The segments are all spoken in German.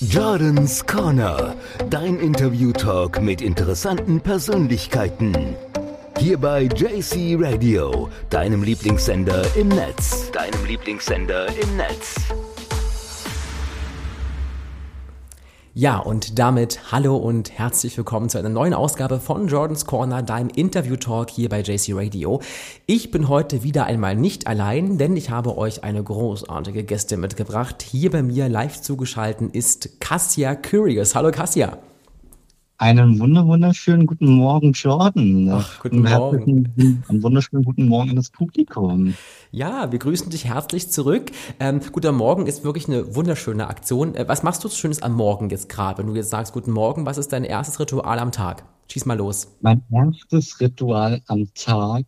Jordans Corner, dein Interview-Talk mit interessanten Persönlichkeiten. Hier bei JC Radio, deinem Lieblingssender im Netz. Deinem Lieblingssender im Netz. Ja, und damit hallo und herzlich willkommen zu einer neuen Ausgabe von Jordan's Corner, deinem Interview-Talk hier bei JC Radio. Ich bin heute wieder einmal nicht allein, denn ich habe euch eine großartige Gäste mitgebracht. Hier bei mir live zugeschaltet ist Cassia Curious. Hallo Cassia. Einen wunderschönen guten Morgen, Jordan. Ach, guten Morgen. Einen wunderschönen guten Morgen an das Publikum. Ja, wir grüßen dich herzlich zurück. Ähm, guter Morgen ist wirklich eine wunderschöne Aktion. Äh, was machst du Schönes am Morgen jetzt gerade? Wenn du jetzt sagst, guten Morgen, was ist dein erstes Ritual am Tag? Schieß mal los. Mein erstes Ritual am Tag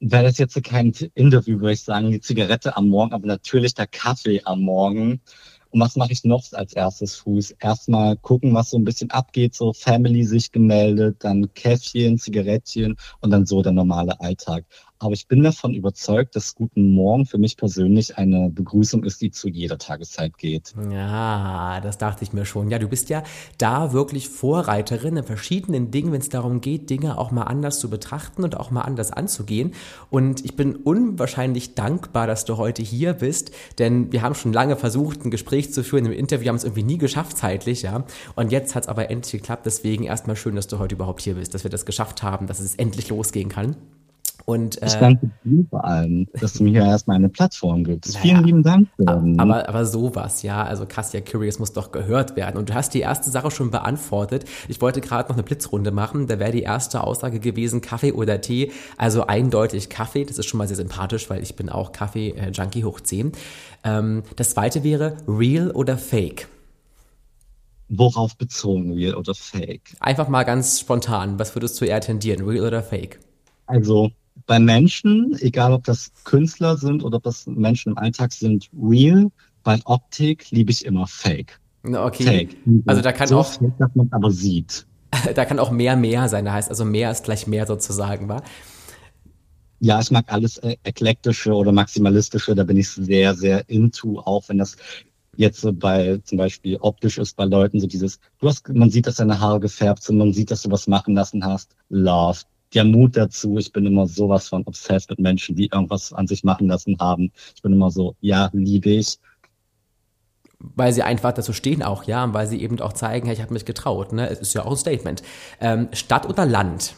wäre das jetzt kein Interview, würde ich sagen, die Zigarette am Morgen, aber natürlich der Kaffee am Morgen. Und was mache ich noch als erstes Fuß? Erstmal gucken, was so ein bisschen abgeht, so Family sich gemeldet, dann Käffchen, Zigarettchen und dann so der normale Alltag. Aber ich bin davon überzeugt, dass Guten Morgen für mich persönlich eine Begrüßung ist, die zu jeder Tageszeit geht. Ja, das dachte ich mir schon. Ja, du bist ja da wirklich Vorreiterin in verschiedenen Dingen, wenn es darum geht, Dinge auch mal anders zu betrachten und auch mal anders anzugehen. Und ich bin unwahrscheinlich dankbar, dass du heute hier bist, denn wir haben schon lange versucht, ein Gespräch zu führen. Im Interview haben es irgendwie nie geschafft zeitlich, ja. Und jetzt hat es aber endlich geklappt. Deswegen erstmal schön, dass du heute überhaupt hier bist, dass wir das geschafft haben, dass es endlich losgehen kann. Und, äh, ich danke dir vor allem, dass du mir hier erstmal eine Plattform gibst. Naja, Vielen lieben Dank. Aber, aber sowas, ja. Also Cassia Curious muss doch gehört werden. Und du hast die erste Sache schon beantwortet. Ich wollte gerade noch eine Blitzrunde machen. Da wäre die erste Aussage gewesen, Kaffee oder Tee. Also eindeutig Kaffee. Das ist schon mal sehr sympathisch, weil ich bin auch Kaffee-Junkie hoch 10. Ähm, das zweite wäre Real oder Fake. Worauf bezogen, real oder fake? Einfach mal ganz spontan. Was würdest du eher tendieren, real oder fake? Also bei Menschen, egal ob das Künstler sind oder ob das Menschen im Alltag sind, real. Bei Optik liebe ich immer Fake. Okay. Fake. Also da kann so auch, fake, dass man aber sieht. da kann auch mehr mehr sein. Da heißt also mehr ist gleich mehr sozusagen, wa? Ja, ich mag alles eklektische oder maximalistische. Da bin ich sehr, sehr into, auch wenn das jetzt so bei zum Beispiel optisch ist bei Leuten so dieses, du hast, man sieht, dass deine Haare gefärbt sind, man sieht, dass du was machen lassen hast. Love der Mut dazu. Ich bin immer sowas von obsessed mit Menschen, die irgendwas an sich machen lassen haben. Ich bin immer so, ja, liebe ich. Weil sie einfach dazu stehen auch, ja, und weil sie eben auch zeigen, hey, ich habe mich getraut. Ne? Es ist ja auch ein Statement. Ähm, Stadt oder Land?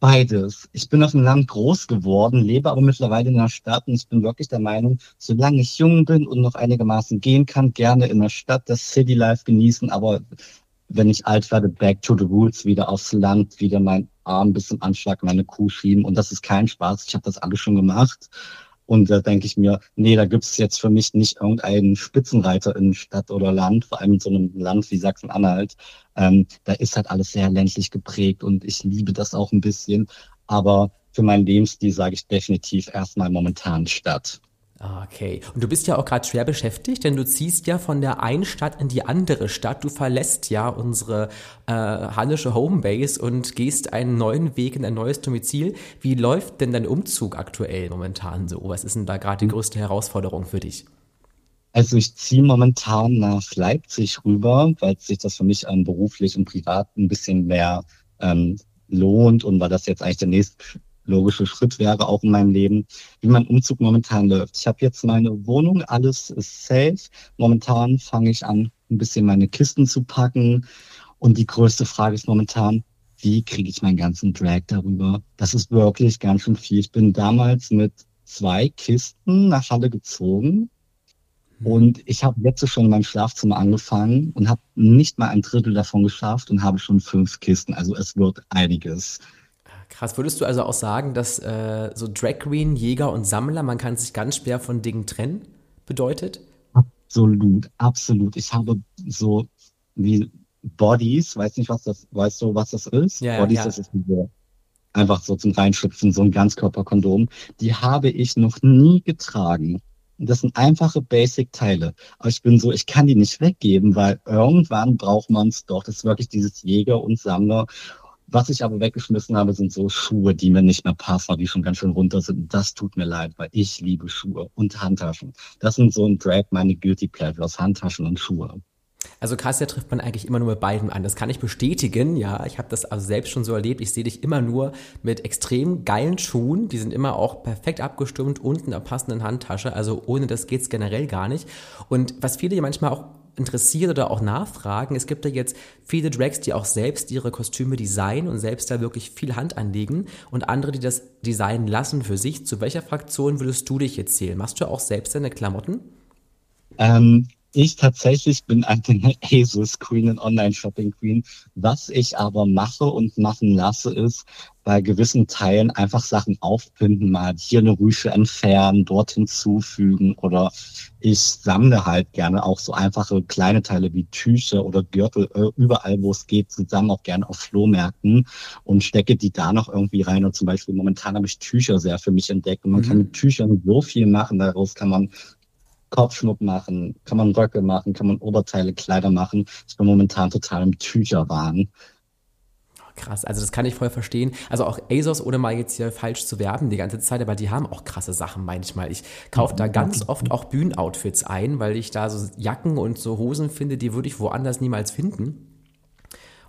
Beides. Ich bin auf dem Land groß geworden, lebe aber mittlerweile in der Stadt und ich bin wirklich der Meinung, solange ich jung bin und noch einigermaßen gehen kann, gerne in der Stadt das City Life genießen, aber wenn ich alt werde, back to the roots, wieder aufs Land, wieder mein Arm bis zum Anschlag, meine Kuh schieben. Und das ist kein Spaß. Ich habe das alles schon gemacht. Und da denke ich mir, nee, da gibt es jetzt für mich nicht irgendeinen Spitzenreiter in Stadt oder Land, vor allem in so einem Land wie Sachsen-Anhalt. Ähm, da ist halt alles sehr ländlich geprägt und ich liebe das auch ein bisschen. Aber für meinen Lebensstil sage ich definitiv erstmal momentan Stadt. Okay. Und du bist ja auch gerade schwer beschäftigt, denn du ziehst ja von der einen Stadt in die andere Stadt. Du verlässt ja unsere äh, hannische Homebase und gehst einen neuen Weg in ein neues Domizil. Wie läuft denn dein Umzug aktuell momentan so? Was ist denn da gerade die größte Herausforderung für dich? Also ich ziehe momentan nach Leipzig rüber, weil sich das für mich ähm, beruflich und privat ein bisschen mehr ähm, lohnt und weil das jetzt eigentlich der nächste logische Schritt wäre auch in meinem Leben, wie mein Umzug momentan läuft. Ich habe jetzt meine Wohnung, alles ist safe. Momentan fange ich an, ein bisschen meine Kisten zu packen. Und die größte Frage ist momentan, wie kriege ich meinen ganzen Drag darüber? Das ist wirklich ganz schön viel. Ich bin damals mit zwei Kisten nach Halle gezogen. Hm. Und ich habe jetzt schon in meinem Schlafzimmer angefangen und habe nicht mal ein Drittel davon geschafft und habe schon fünf Kisten. Also es wird einiges. Krass, würdest du also auch sagen, dass äh, so Drag Queen, Jäger und Sammler, man kann sich ganz schwer von Dingen trennen, bedeutet? Absolut, absolut. Ich habe so wie Bodies, weiß nicht, was das, weißt du, was das ist? Ja, Bodies, ja. das ist so, einfach so zum Reinschlüpfen, so ein Ganzkörperkondom. Die habe ich noch nie getragen. Das sind einfache Basic-Teile. Aber ich bin so, ich kann die nicht weggeben, weil irgendwann braucht man es doch. Das ist wirklich dieses Jäger und Sammler. Was ich aber weggeschmissen habe, sind so Schuhe, die mir nicht mehr passen, die schon ganz schön runter sind. Das tut mir leid, weil ich liebe Schuhe und Handtaschen. Das sind so ein Drag meine Guilty Pleasures, Handtaschen und Schuhe. Also Kassia trifft man eigentlich immer nur mit beiden an. Das kann ich bestätigen. Ja, ich habe das also selbst schon so erlebt. Ich sehe dich immer nur mit extrem geilen Schuhen. Die sind immer auch perfekt abgestimmt und in der passenden Handtasche. Also ohne das geht's generell gar nicht. Und was viele manchmal auch interessiert oder auch nachfragen. Es gibt ja jetzt viele Drags, die auch selbst ihre Kostüme designen und selbst da wirklich viel Hand anlegen und andere, die das designen lassen für sich. Zu welcher Fraktion würdest du dich jetzt zählen? Machst du auch selbst deine Klamotten? Ähm, ich tatsächlich bin eine ASUS Queen und Online-Shopping Queen. Was ich aber mache und machen lasse, ist bei gewissen Teilen einfach Sachen aufpinden, mal hier eine Rüsche entfernen, dort hinzufügen oder ich sammle halt gerne auch so einfache kleine Teile wie Tücher oder Gürtel äh, überall, wo es geht, zusammen auch gerne auf Flohmärkten und stecke die da noch irgendwie rein. Und zum Beispiel momentan habe ich Tücher sehr für mich entdeckt und man mhm. kann mit Tüchern so viel machen. Daraus kann man Kopfschmuck machen, kann man Röcke machen, kann man Oberteile, Kleider machen. Ich bin momentan total im Tücherwahn. Krass, also das kann ich voll verstehen. Also auch ASOS, ohne mal jetzt hier falsch zu werben die ganze Zeit, aber die haben auch krasse Sachen manchmal. Ich kaufe da ganz oft auch Bühnenoutfits ein, weil ich da so Jacken und so Hosen finde, die würde ich woanders niemals finden.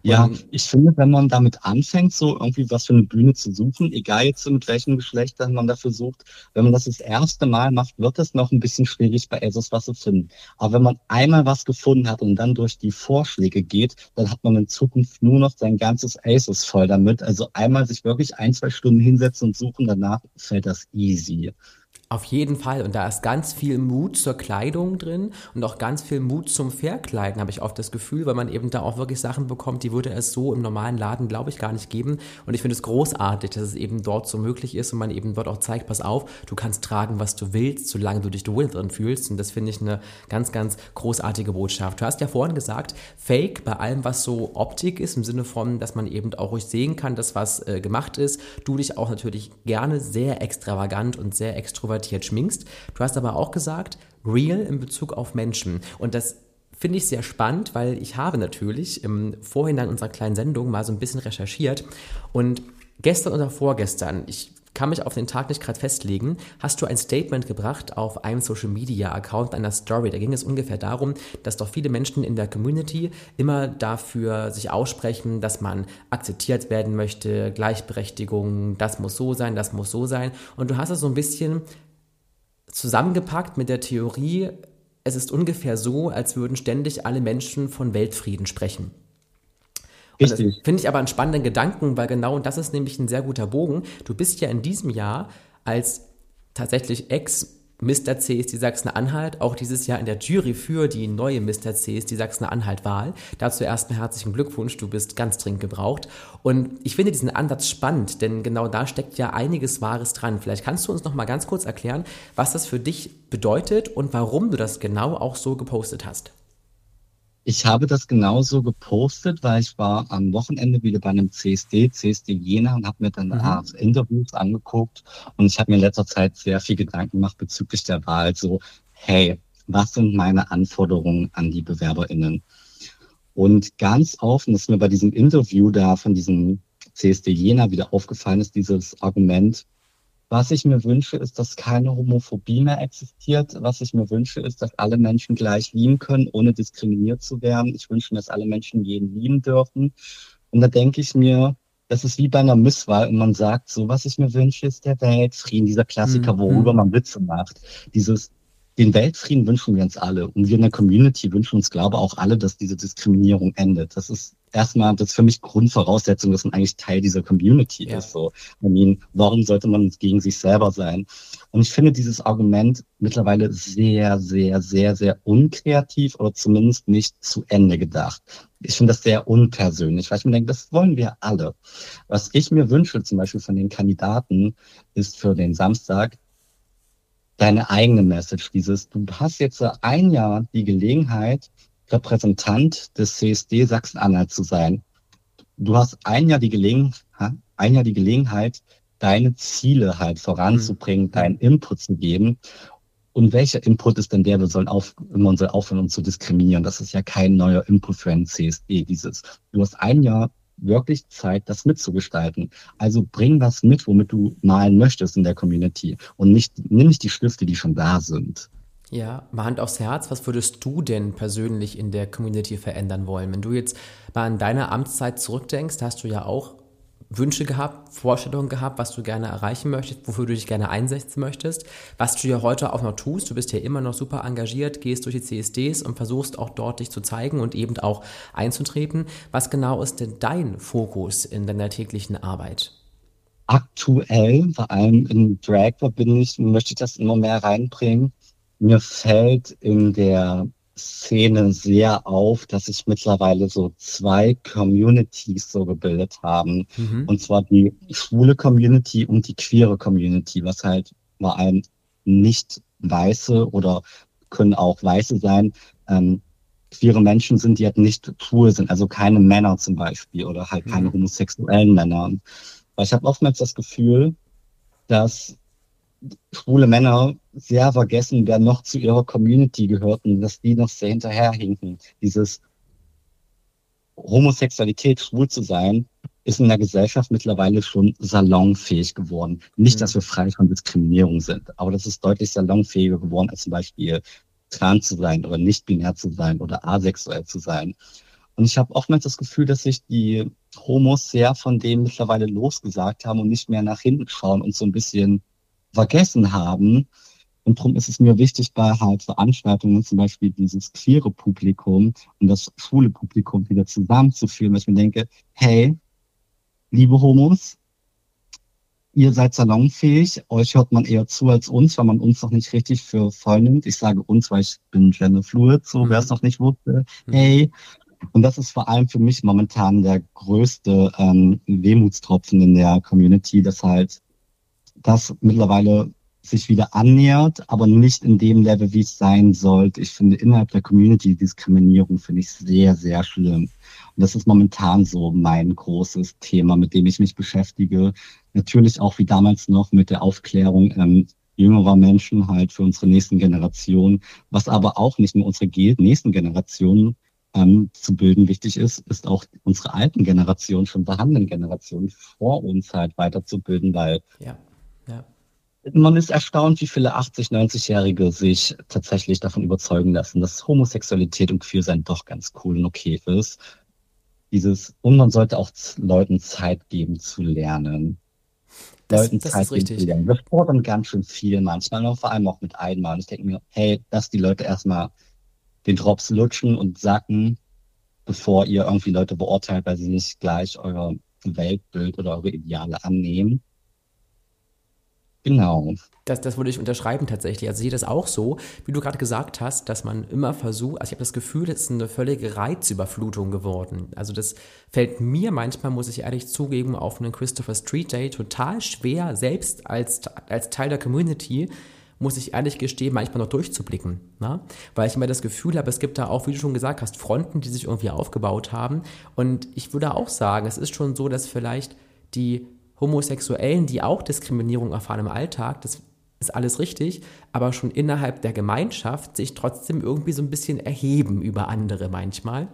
Ja, ich finde, wenn man damit anfängt, so irgendwie was für eine Bühne zu suchen, egal jetzt mit welchem Geschlecht man dafür sucht, wenn man das das erste Mal macht, wird es noch ein bisschen schwierig bei ASOS was zu finden. Aber wenn man einmal was gefunden hat und dann durch die Vorschläge geht, dann hat man in Zukunft nur noch sein ganzes ASOS voll damit. Also einmal sich wirklich ein, zwei Stunden hinsetzen und suchen, danach fällt das easy. Auf jeden Fall. Und da ist ganz viel Mut zur Kleidung drin und auch ganz viel Mut zum Verkleiden, habe ich oft das Gefühl, weil man eben da auch wirklich Sachen bekommt, die würde es so im normalen Laden, glaube ich, gar nicht geben. Und ich finde es großartig, dass es eben dort so möglich ist und man eben dort auch zeigt, pass auf, du kannst tragen, was du willst, solange du dich wohl drin fühlst. Und das finde ich eine ganz, ganz großartige Botschaft. Du hast ja vorhin gesagt, Fake bei allem, was so Optik ist, im Sinne von, dass man eben auch ruhig sehen kann, dass was äh, gemacht ist. Du dich auch natürlich gerne sehr extravagant und sehr extrovertiert extrovertiert schminkst. Du hast aber auch gesagt, real in Bezug auf Menschen. Und das finde ich sehr spannend, weil ich habe natürlich im Vorhinein unserer kleinen Sendung mal so ein bisschen recherchiert und gestern oder vorgestern, ich kann mich auf den Tag nicht gerade festlegen, hast du ein Statement gebracht auf einem Social Media Account einer Story. Da ging es ungefähr darum, dass doch viele Menschen in der Community immer dafür sich aussprechen, dass man akzeptiert werden möchte, Gleichberechtigung, das muss so sein, das muss so sein. Und du hast es so ein bisschen zusammengepackt mit der Theorie, es ist ungefähr so, als würden ständig alle Menschen von Weltfrieden sprechen. Und das finde ich aber einen spannenden Gedanken, weil genau das ist nämlich ein sehr guter Bogen. Du bist ja in diesem Jahr als tatsächlich Ex- Mr. C ist die Sachsen-Anhalt, auch dieses Jahr in der Jury für die neue Mr. C ist die Sachsen-Anhalt-Wahl. Dazu erstmal herzlichen Glückwunsch, du bist ganz dringend gebraucht. Und ich finde diesen Ansatz spannend, denn genau da steckt ja einiges Wahres dran. Vielleicht kannst du uns noch mal ganz kurz erklären, was das für dich bedeutet und warum du das genau auch so gepostet hast. Ich habe das genauso gepostet, weil ich war am Wochenende wieder bei einem CSD, CSD Jena und habe mir dann mhm. Interviews angeguckt und ich habe mir in letzter Zeit sehr viel Gedanken gemacht bezüglich der Wahl. So, hey, was sind meine Anforderungen an die BewerberInnen? Und ganz offen ist mir bei diesem Interview da von diesem CSD Jena wieder aufgefallen ist, dieses Argument, was ich mir wünsche, ist, dass keine Homophobie mehr existiert. Was ich mir wünsche, ist, dass alle Menschen gleich lieben können, ohne diskriminiert zu werden. Ich wünsche mir, dass alle Menschen jeden lieben dürfen. Und da denke ich mir, das ist wie bei einer Misswahl und man sagt so, was ich mir wünsche, ist der Weltfrieden, dieser Klassiker, mhm. worüber man Witze macht. Dieses, den Weltfrieden wünschen wir uns alle. Und wir in der Community wünschen uns, glaube ich, auch alle, dass diese Diskriminierung endet. Das ist erstmal, das ist für mich Grundvoraussetzung, dass man eigentlich Teil dieser Community ja. ist. So, I mean, warum sollte man gegen sich selber sein? Und ich finde dieses Argument mittlerweile sehr, sehr, sehr, sehr unkreativ oder zumindest nicht zu Ende gedacht. Ich finde das sehr unpersönlich, weil ich mir denke, das wollen wir alle. Was ich mir wünsche, zum Beispiel von den Kandidaten, ist für den Samstag, deine eigene Message, dieses, du hast jetzt ein Jahr die Gelegenheit, Repräsentant des CSD Sachsen-Anhalt zu sein. Du hast ein Jahr die Gelegenheit, ein Jahr die Gelegenheit, deine Ziele halt voranzubringen, mhm. deinen Input zu geben. Und welcher Input ist denn der? Wir sollen auf, man soll aufhören, uns zu diskriminieren. Das ist ja kein neuer Input für einen CSD. Dieses, du hast ein Jahr wirklich Zeit, das mitzugestalten. Also bring was mit, womit du malen möchtest in der Community und nicht, nimm nicht die Stifte, die schon da sind. Ja, mal Hand aufs Herz, was würdest du denn persönlich in der Community verändern wollen? Wenn du jetzt mal an deine Amtszeit zurückdenkst, hast du ja auch Wünsche gehabt, Vorstellungen gehabt, was du gerne erreichen möchtest, wofür du dich gerne einsetzen möchtest, was du ja heute auch noch tust. Du bist ja immer noch super engagiert, gehst durch die CSDs und versuchst auch dort dich zu zeigen und eben auch einzutreten. Was genau ist denn dein Fokus in deiner täglichen Arbeit? Aktuell, vor allem in Drag bin ich, möchte ich das immer mehr reinbringen. Mir fällt in der Szene sehr auf, dass sich mittlerweile so zwei Communities so gebildet haben. Mhm. Und zwar die schwule Community und die queere Community, was halt vor allem nicht weiße oder können auch weiße sein, ähm, queere Menschen sind, die halt nicht schwul sind, also keine Männer zum Beispiel oder halt keine mhm. homosexuellen Männer. Weil ich habe oftmals das Gefühl, dass schwule Männer sehr vergessen, wer noch zu ihrer Community gehört und dass die noch sehr hinterherhinken. Dieses Homosexualität, schwul zu sein, ist in der Gesellschaft mittlerweile schon salonfähig geworden. Nicht, mhm. dass wir frei von Diskriminierung sind, aber das ist deutlich salonfähiger geworden, als zum Beispiel trans zu sein oder nicht binär zu sein oder asexuell zu sein. Und ich habe oftmals das Gefühl, dass sich die Homos sehr von dem mittlerweile losgesagt haben und nicht mehr nach hinten schauen und so ein bisschen vergessen haben. Und darum ist es mir wichtig, bei halt Veranstaltungen zum Beispiel dieses queere Publikum und das schwule Publikum wieder zusammenzuführen, weil ich mir denke, hey, liebe Homos, ihr seid salonfähig, euch hört man eher zu als uns, weil man uns noch nicht richtig für voll nimmt. Ich sage uns, weil ich bin gender fluid, so mhm. wer es noch nicht wusste. Mhm. Hey, und das ist vor allem für mich momentan der größte ähm, Wehmutstropfen in der Community, dass halt das mittlerweile sich wieder annähert, aber nicht in dem Level, wie es sein sollte. Ich finde innerhalb der Community Diskriminierung finde ich sehr, sehr schlimm. Und das ist momentan so mein großes Thema, mit dem ich mich beschäftige. Natürlich auch wie damals noch mit der Aufklärung ähm, jüngerer Menschen halt für unsere nächsten Generationen, was aber auch nicht nur unsere nächsten Generationen ähm, zu bilden wichtig ist, ist auch unsere alten Generationen, schon vorhandenen Generationen vor uns halt weiterzubilden, weil ja man ist erstaunt, wie viele 80, 90-Jährige sich tatsächlich davon überzeugen lassen, dass Homosexualität und Queersein doch ganz cool und okay ist. Dieses, und man sollte auch Leuten Zeit geben zu lernen. Das, Leuten das Zeit ist richtig. zu lernen. Wir fordern ganz schön viel manchmal, und vor allem auch mit einmal. Ich denke mir, hey, dass die Leute erstmal den Drops lutschen und sacken, bevor ihr irgendwie Leute beurteilt, weil sie nicht gleich euer Weltbild oder eure Ideale annehmen. Genau. Das, das würde ich unterschreiben tatsächlich. Also ich sehe das auch so, wie du gerade gesagt hast, dass man immer versucht, also ich habe das Gefühl, es ist eine völlige Reizüberflutung geworden. Also das fällt mir manchmal, muss ich ehrlich zugeben, auf einen Christopher Street Day total schwer, selbst als, als Teil der Community, muss ich ehrlich gestehen, manchmal noch durchzublicken. Ne? Weil ich immer das Gefühl habe, es gibt da auch, wie du schon gesagt hast, Fronten, die sich irgendwie aufgebaut haben. Und ich würde auch sagen, es ist schon so, dass vielleicht die Homosexuellen, die auch Diskriminierung erfahren im Alltag, das ist alles richtig, aber schon innerhalb der Gemeinschaft sich trotzdem irgendwie so ein bisschen erheben über andere manchmal.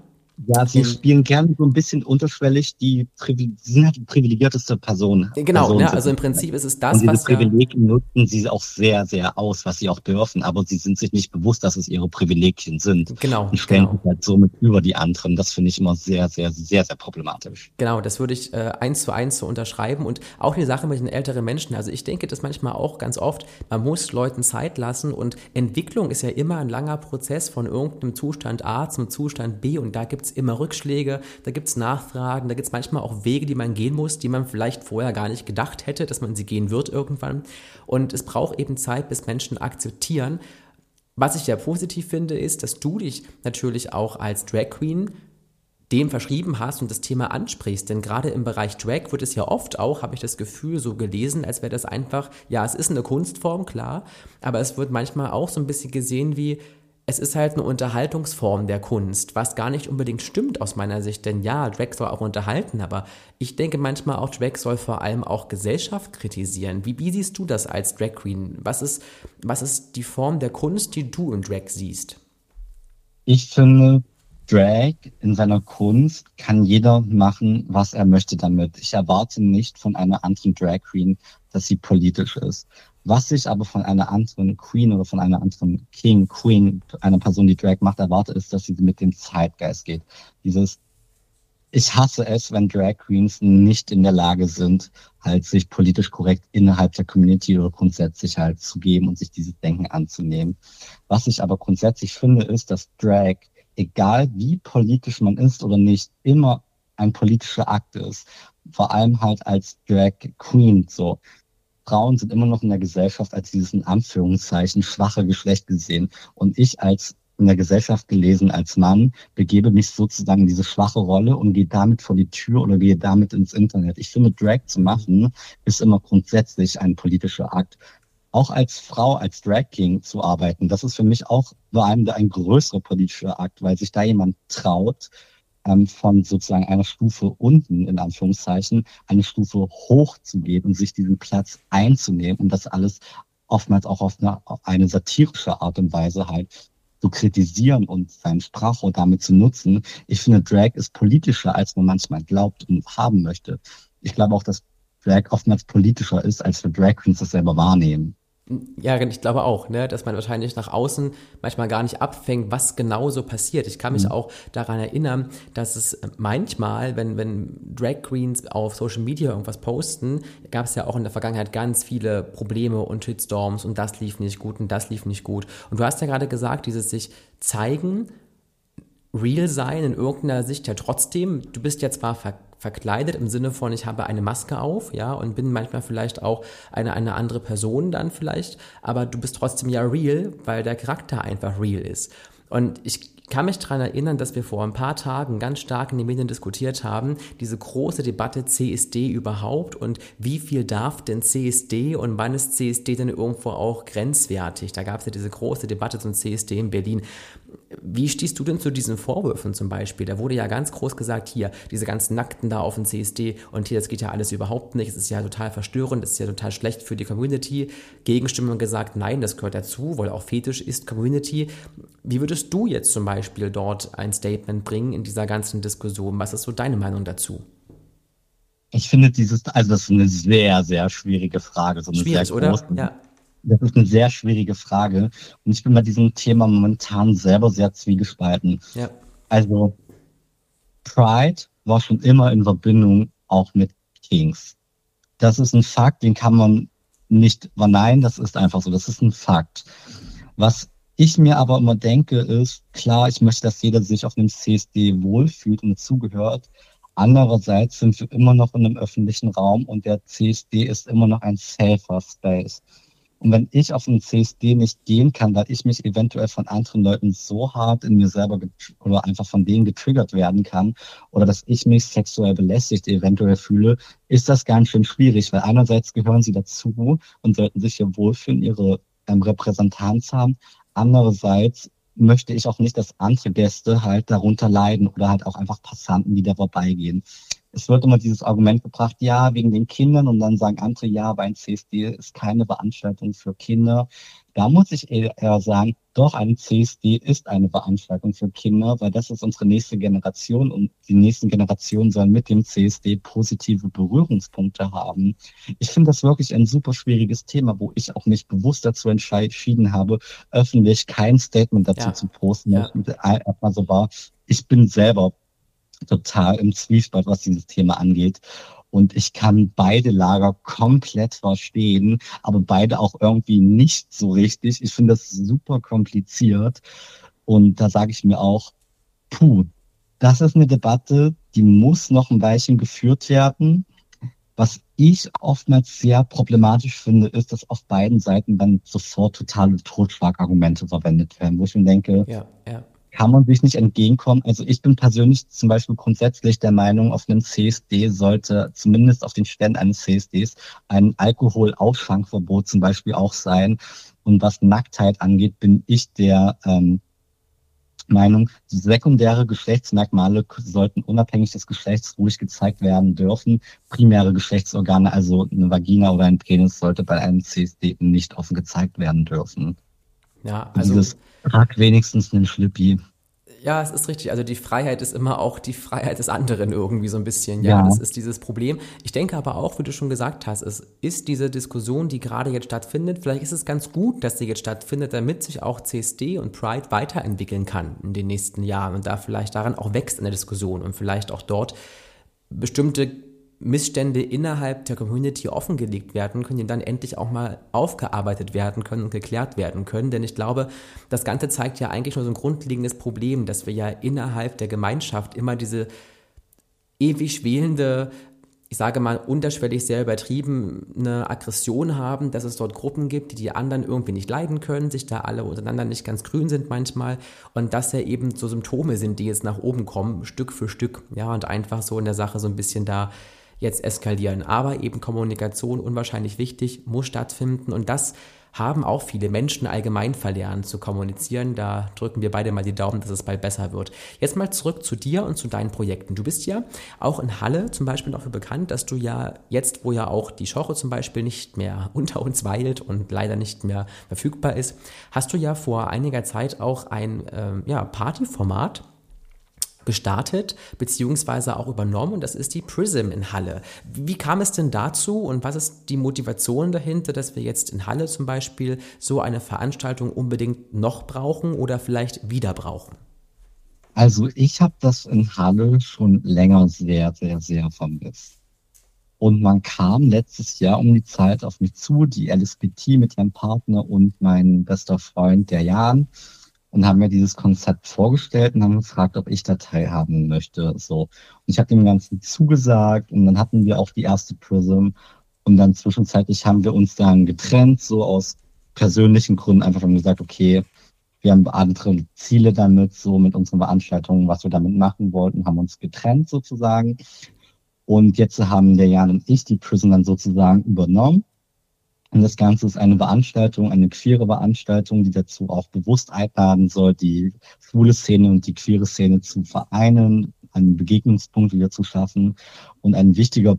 Ja, sie spielen gerne so ein bisschen unterschwellig die, sie sind halt die privilegierteste Person. Genau, Person ne, also im Prinzip ist es das, und diese was Privilegien ja, nutzen sie auch sehr, sehr aus, was sie auch dürfen, aber sie sind sich nicht bewusst, dass es ihre Privilegien sind. Genau. Und stellen genau. sich halt somit über die anderen. Das finde ich immer sehr, sehr, sehr, sehr problematisch. Genau, das würde ich äh, eins zu eins so unterschreiben und auch die Sache mit den älteren Menschen. Also ich denke das manchmal auch ganz oft, man muss Leuten Zeit lassen und Entwicklung ist ja immer ein langer Prozess von irgendeinem Zustand A zum Zustand B und da gibt es immer Rückschläge, da gibt es Nachfragen, da gibt es manchmal auch Wege, die man gehen muss, die man vielleicht vorher gar nicht gedacht hätte, dass man sie gehen wird irgendwann. Und es braucht eben Zeit, bis Menschen akzeptieren. Was ich ja positiv finde, ist, dass du dich natürlich auch als Drag Queen dem verschrieben hast und das Thema ansprichst. Denn gerade im Bereich Drag wird es ja oft auch, habe ich das Gefühl, so gelesen, als wäre das einfach, ja, es ist eine Kunstform, klar, aber es wird manchmal auch so ein bisschen gesehen wie, es ist halt eine Unterhaltungsform der Kunst, was gar nicht unbedingt stimmt aus meiner Sicht, denn ja, Drag soll auch unterhalten, aber ich denke manchmal auch, Drag soll vor allem auch Gesellschaft kritisieren. Wie, wie siehst du das als Drag Queen? Was ist, was ist die Form der Kunst, die du in Drag siehst? Ich finde, Drag in seiner Kunst kann jeder machen, was er möchte damit. Ich erwarte nicht von einer anderen Drag Queen, dass sie politisch ist. Was ich aber von einer anderen Queen oder von einer anderen King, Queen, einer Person, die Drag macht, erwarte, ist, dass sie mit dem Zeitgeist geht. Dieses, ich hasse es, wenn Drag Queens nicht in der Lage sind, halt sich politisch korrekt innerhalb der Community oder grundsätzlich halt zu geben und sich dieses Denken anzunehmen. Was ich aber grundsätzlich finde, ist, dass Drag, egal wie politisch man ist oder nicht, immer ein politischer Akt ist. Vor allem halt als Drag Queen so. Frauen sind immer noch in der Gesellschaft als dieses in Anführungszeichen schwache Geschlecht gesehen. Und ich als in der Gesellschaft gelesen als Mann, begebe mich sozusagen in diese schwache Rolle und gehe damit vor die Tür oder gehe damit ins Internet. Ich finde, Drag zu machen ist immer grundsätzlich ein politischer Akt. Auch als Frau, als Drag King zu arbeiten, das ist für mich auch vor allem ein größerer politischer Akt, weil sich da jemand traut, ähm, von sozusagen einer Stufe unten, in Anführungszeichen, eine Stufe hoch zu gehen und sich diesen Platz einzunehmen und das alles oftmals auch auf eine, auf eine satirische Art und Weise halt zu kritisieren und seinen Sprachrohr damit zu nutzen. Ich finde, Drag ist politischer, als man manchmal glaubt und haben möchte. Ich glaube auch, dass Drag oftmals politischer ist, als wir Drag Queens das selber wahrnehmen. Ja, ich glaube auch, ne, dass man wahrscheinlich nach außen manchmal gar nicht abfängt, was genau so passiert. Ich kann mich mhm. auch daran erinnern, dass es manchmal, wenn, wenn Drag Queens auf Social Media irgendwas posten, gab es ja auch in der Vergangenheit ganz viele Probleme und Shitstorms und das lief nicht gut und das lief nicht gut. Und du hast ja gerade gesagt, dieses sich zeigen, real sein in irgendeiner Sicht ja trotzdem, du bist ja zwar ver verkleidet im Sinne von, ich habe eine Maske auf, ja, und bin manchmal vielleicht auch eine, eine andere Person dann vielleicht, aber du bist trotzdem ja real, weil der Charakter einfach real ist. Und ich kann mich daran erinnern, dass wir vor ein paar Tagen ganz stark in den Medien diskutiert haben, diese große Debatte CSD überhaupt und wie viel darf denn CSD und wann ist CSD denn irgendwo auch grenzwertig? Da gab es ja diese große Debatte zum CSD in Berlin. Wie stehst du denn zu diesen Vorwürfen zum Beispiel? Da wurde ja ganz groß gesagt, hier, diese ganzen Nackten da auf dem CSD und hier, das geht ja alles überhaupt nicht, es ist ja total verstörend, es ist ja total schlecht für die Community. Gegenstimmung gesagt, nein, das gehört dazu, weil auch Fetisch ist Community. Wie würdest du jetzt zum Beispiel dort ein Statement bringen in dieser ganzen Diskussion? Was ist so deine Meinung dazu? Ich finde dieses, also das ist eine sehr, sehr schwierige Frage. So eine Schwierig, sehr oder? Ja. Das ist eine sehr schwierige Frage. Und ich bin bei diesem Thema momentan selber sehr zwiegespalten. Ja. Also, Pride war schon immer in Verbindung auch mit Kings. Das ist ein Fakt, den kann man nicht verneinen, das ist einfach so, das ist ein Fakt. Was ich mir aber immer denke, ist, klar, ich möchte, dass jeder sich auf einem CSD wohlfühlt und dazugehört. Andererseits sind wir immer noch in einem öffentlichen Raum und der CSD ist immer noch ein safer Space. Und wenn ich auf einen CSD nicht gehen kann, weil ich mich eventuell von anderen Leuten so hart in mir selber oder einfach von denen getriggert werden kann oder dass ich mich sexuell belästigt eventuell fühle, ist das ganz schön schwierig, weil einerseits gehören sie dazu und sollten sich hier wohlfühlen, ihre ähm, Repräsentanz haben. Andererseits möchte ich auch nicht, dass andere Gäste halt darunter leiden oder halt auch einfach Passanten, die da vorbeigehen es wird immer dieses Argument gebracht, ja, wegen den Kindern und dann sagen andere, ja, aber ein CSD ist keine Veranstaltung für Kinder. Da muss ich eher sagen, doch, ein CSD ist eine Veranstaltung für Kinder, weil das ist unsere nächste Generation und die nächsten Generationen sollen mit dem CSD positive Berührungspunkte haben. Ich finde das wirklich ein super schwieriges Thema, wo ich auch mich bewusst dazu entschieden habe, öffentlich kein Statement dazu ja. zu posten. Ja. Erstmal so war, ich bin selber total im Zwiespalt, was dieses Thema angeht. Und ich kann beide Lager komplett verstehen, aber beide auch irgendwie nicht so richtig. Ich finde das super kompliziert. Und da sage ich mir auch, puh, das ist eine Debatte, die muss noch ein Weilchen geführt werden. Was ich oftmals sehr problematisch finde, ist, dass auf beiden Seiten dann sofort totale Totschlagargumente verwendet werden, wo ich mir denke, ja, ja kann man sich nicht entgegenkommen. Also ich bin persönlich zum Beispiel grundsätzlich der Meinung, auf einem CSD sollte zumindest auf den Ständen eines CSDs ein Alkoholausschankverbot zum Beispiel auch sein. Und was Nacktheit angeht, bin ich der ähm, Meinung, sekundäre Geschlechtsmerkmale sollten unabhängig des Geschlechts ruhig gezeigt werden dürfen. Primäre Geschlechtsorgane, also eine Vagina oder ein Penis, sollte bei einem CSD nicht offen gezeigt werden dürfen. Ja, also. Dieses Trag wenigstens einen Schlippi. Ja, es ist richtig. Also die Freiheit ist immer auch die Freiheit des anderen irgendwie so ein bisschen. Ja, ja, das ist dieses Problem. Ich denke aber auch, wie du schon gesagt hast, es ist diese Diskussion, die gerade jetzt stattfindet. Vielleicht ist es ganz gut, dass sie jetzt stattfindet, damit sich auch CSD und Pride weiterentwickeln kann in den nächsten Jahren und da vielleicht daran auch wächst in der Diskussion und vielleicht auch dort bestimmte Missstände innerhalb der Community offengelegt werden können, die dann endlich auch mal aufgearbeitet werden können und geklärt werden können. Denn ich glaube, das Ganze zeigt ja eigentlich nur so ein grundlegendes Problem, dass wir ja innerhalb der Gemeinschaft immer diese ewig schwelende, ich sage mal unterschwellig sehr übertrieben, eine Aggression haben, dass es dort Gruppen gibt, die die anderen irgendwie nicht leiden können, sich da alle untereinander nicht ganz grün sind manchmal und dass ja eben so Symptome sind, die jetzt nach oben kommen, Stück für Stück, ja, und einfach so in der Sache so ein bisschen da jetzt eskalieren. Aber eben Kommunikation unwahrscheinlich wichtig, muss stattfinden und das haben auch viele Menschen allgemein verlernt zu kommunizieren. Da drücken wir beide mal die Daumen, dass es bald besser wird. Jetzt mal zurück zu dir und zu deinen Projekten. Du bist ja auch in Halle zum Beispiel dafür bekannt, dass du ja jetzt, wo ja auch die Schoche zum Beispiel nicht mehr unter uns weilt und leider nicht mehr verfügbar ist, hast du ja vor einiger Zeit auch ein ähm, ja, Partyformat gestartet beziehungsweise auch übernommen und das ist die Prism in Halle. Wie kam es denn dazu und was ist die Motivation dahinter, dass wir jetzt in Halle zum Beispiel so eine Veranstaltung unbedingt noch brauchen oder vielleicht wieder brauchen? Also ich habe das in Halle schon länger sehr, sehr, sehr vermisst. Und man kam letztes Jahr um die Zeit auf mich zu, die LSBT mit ihrem Partner und mein bester Freund, der Jan, und haben mir dieses Konzept vorgestellt und haben gefragt, ob ich da teilhaben möchte. So. Und ich habe dem Ganzen zugesagt und dann hatten wir auch die erste Prism und dann zwischenzeitlich haben wir uns dann getrennt, so aus persönlichen Gründen einfach haben gesagt, okay, wir haben andere Ziele damit, so mit unseren Veranstaltungen, was wir damit machen wollten, haben uns getrennt sozusagen. Und jetzt haben der Jan und ich die Prism dann sozusagen übernommen und das Ganze ist eine Veranstaltung, eine queere Veranstaltung, die dazu auch bewusst einladen soll, die schwule Szene und die queere Szene zu vereinen, einen Begegnungspunkt wieder zu schaffen. Und ein wichtiger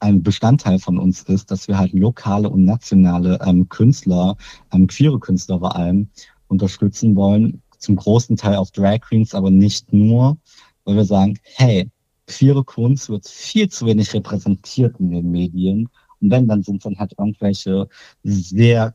ein Bestandteil von uns ist, dass wir halt lokale und nationale ähm, Künstler, ähm, queere Künstler vor allem, unterstützen wollen. Zum großen Teil auch Drag Queens, aber nicht nur, weil wir sagen, hey, queere Kunst wird viel zu wenig repräsentiert in den Medien und wenn, dann sind es dann halt irgendwelche sehr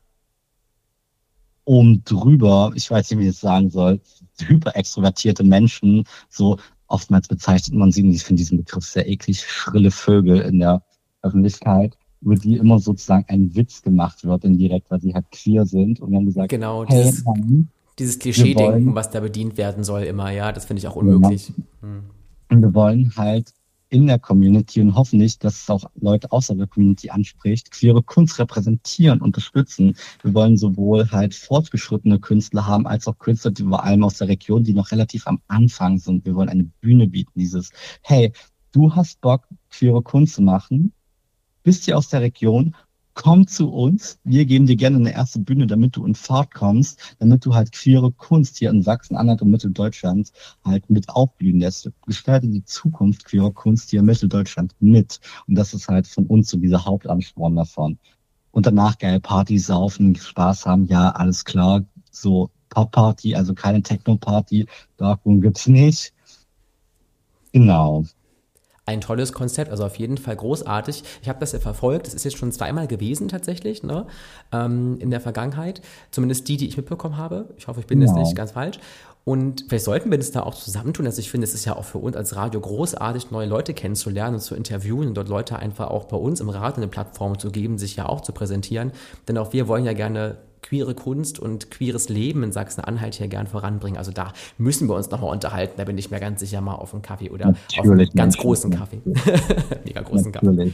oben drüber, ich weiß nicht, wie ich es sagen soll, hyper extrovertierte Menschen, so oftmals bezeichnet man sie, und ich finde diesen Begriff sehr eklig, schrille Vögel in der Öffentlichkeit, über die immer sozusagen ein Witz gemacht wird, indirekt, weil sie halt queer sind. Und dann gesagt, genau, hey, dieses, nein, dieses Klischee-Denken, was da bedient werden soll, immer, ja, das finde ich auch unmöglich. Genau. Hm. Und wir wollen halt in der Community und hoffen dass es auch Leute außer der Community anspricht, queere Kunst repräsentieren, unterstützen. Wir wollen sowohl halt fortgeschrittene Künstler haben, als auch Künstler, die vor allem aus der Region, die noch relativ am Anfang sind. Wir wollen eine Bühne bieten, dieses, hey, du hast Bock, queere Kunst zu machen, bist hier aus der Region, komm zu uns, wir geben dir gerne eine erste Bühne, damit du in Fahrt kommst, damit du halt queere Kunst hier in Sachsen, Anhalt und Mitteldeutschland halt mit aufblühen lässt. Gestalte die Zukunft queerer Kunst hier in Mitteldeutschland mit. Und das ist halt von uns so dieser Hauptansporn davon. Und danach geil Party saufen, Spaß haben, ja, alles klar. So Pop-Party, also keine Techno-Party, Darkroom gibt's nicht. Genau ein tolles Konzept, also auf jeden Fall großartig. Ich habe das ja verfolgt, das ist jetzt schon zweimal gewesen tatsächlich, ne? Ähm, in der Vergangenheit. Zumindest die, die ich mitbekommen habe. Ich hoffe, ich bin jetzt nicht ganz falsch. Und vielleicht sollten wir das da auch zusammentun. Also ich finde, es ist ja auch für uns als Radio großartig, neue Leute kennenzulernen und zu interviewen und dort Leute einfach auch bei uns im Radio eine Plattform zu geben, sich ja auch zu präsentieren. Denn auch wir wollen ja gerne queere Kunst und queeres Leben in Sachsen-Anhalt hier gern voranbringen. Also da müssen wir uns nochmal unterhalten. Da bin ich mir ganz sicher mal auf einen Kaffee oder Natürlich, auf einen ganz großen Kaffee. Mega großen. Kaffee.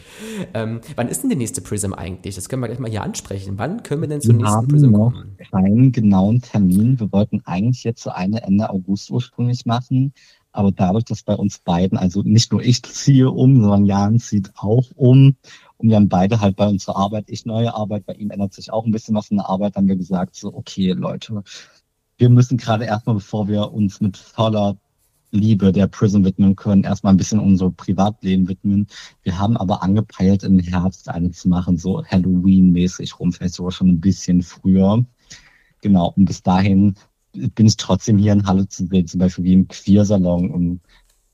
Ähm, wann ist denn die nächste Prism eigentlich? Das können wir gleich mal hier ansprechen. Wann können wir denn zur wir nächsten Prism kommen? Keinen genauen Termin. Wir wollten eigentlich jetzt zu eine Ende August ursprünglich machen. Aber dadurch, dass bei uns beiden, also nicht nur ich ziehe um, sondern Jan zieht auch um und wir haben beide halt bei unserer Arbeit, ich neue Arbeit, bei ihm ändert sich auch ein bisschen was in der Arbeit, haben wir gesagt, so, okay, Leute, wir müssen gerade erstmal, bevor wir uns mit voller Liebe der Prison widmen können, erstmal ein bisschen unser Privatleben widmen. Wir haben aber angepeilt, im Herbst eine zu machen, so Halloween-mäßig rum, vielleicht sogar schon ein bisschen früher. Genau, und bis dahin bin ich trotzdem hier in Halle zu sehen, zum Beispiel wie im Queersalon und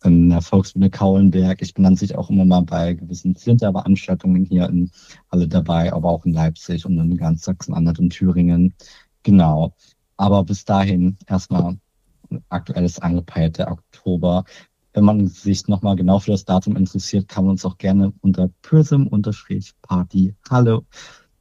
in der Volksbühne Kaulenberg. Ich bin an sich auch immer mal bei gewissen Flinter-Veranstaltungen hier in Halle dabei, aber auch in Leipzig und in ganz Sachsen-Anhalt und Thüringen. Genau. Aber bis dahin erstmal aktuelles angepeilt, der Oktober. Wenn man sich nochmal genau für das Datum interessiert, kann man uns auch gerne unter Hallo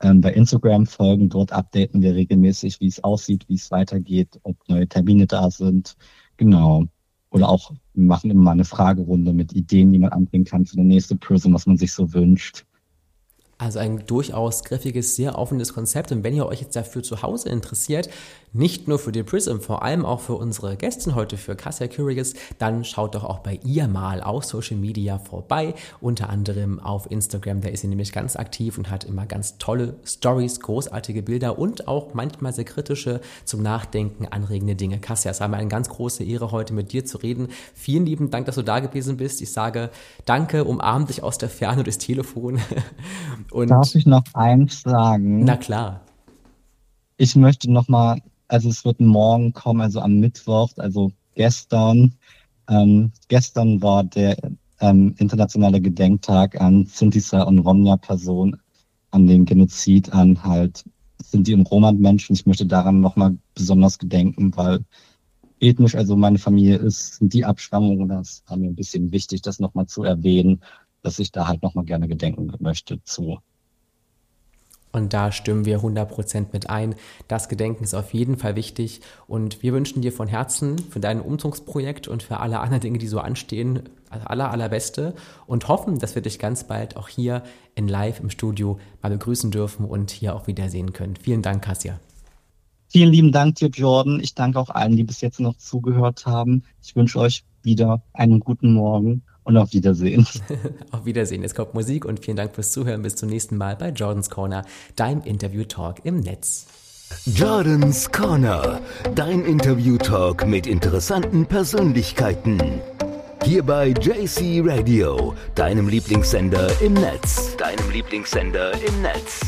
ähm, bei Instagram folgen. Dort updaten wir regelmäßig, wie es aussieht, wie es weitergeht, ob neue Termine da sind. Genau. Oder auch machen immer mal eine Fragerunde mit Ideen, die man anbringen kann für die nächste Prism, was man sich so wünscht. Also ein durchaus griffiges, sehr offenes Konzept. Und wenn ihr euch jetzt dafür zu Hause interessiert, nicht nur für die Prism, vor allem auch für unsere Gästin heute, für Cassia Curious, dann schaut doch auch bei ihr mal auf Social Media vorbei, unter anderem auf Instagram. Da ist sie nämlich ganz aktiv und hat immer ganz tolle Stories, großartige Bilder und auch manchmal sehr kritische, zum Nachdenken anregende Dinge. Cassia, es war mir eine ganz große Ehre, heute mit dir zu reden. Vielen lieben Dank, dass du da gewesen bist. Ich sage danke, umarm dich aus der Ferne durchs Telefon. Und Darf ich noch eins sagen? Na klar. Ich möchte noch mal, also es wird morgen kommen, also am Mittwoch, also gestern. Ähm, gestern war der ähm, internationale Gedenktag an Sintiza und Romja-Personen, an den Genozid an halt Sinti und Roma-Menschen. Ich möchte daran noch mal besonders gedenken, weil ethnisch, also meine Familie ist, sind die Abstammung und das war mir ein bisschen wichtig, das noch mal zu erwähnen dass ich da halt nochmal gerne gedenken möchte zu. Und da stimmen wir 100% mit ein. Das Gedenken ist auf jeden Fall wichtig. Und wir wünschen dir von Herzen für dein Umzugsprojekt und für alle anderen Dinge, die so anstehen, also aller, allerbeste. Und hoffen, dass wir dich ganz bald auch hier in Live im Studio mal begrüßen dürfen und hier auch wiedersehen können. Vielen Dank, Kassia. Vielen lieben Dank dir, Jordan. Ich danke auch allen, die bis jetzt noch zugehört haben. Ich wünsche euch wieder einen guten Morgen und auf Wiedersehen. auf Wiedersehen. Es kommt Musik und vielen Dank fürs Zuhören. Bis zum nächsten Mal bei Jordans Corner, deinem Interview-Talk im Netz. Jordans Corner, dein Interview-Talk mit interessanten Persönlichkeiten. Hier bei JC Radio, deinem Lieblingssender im Netz. Deinem Lieblingssender im Netz.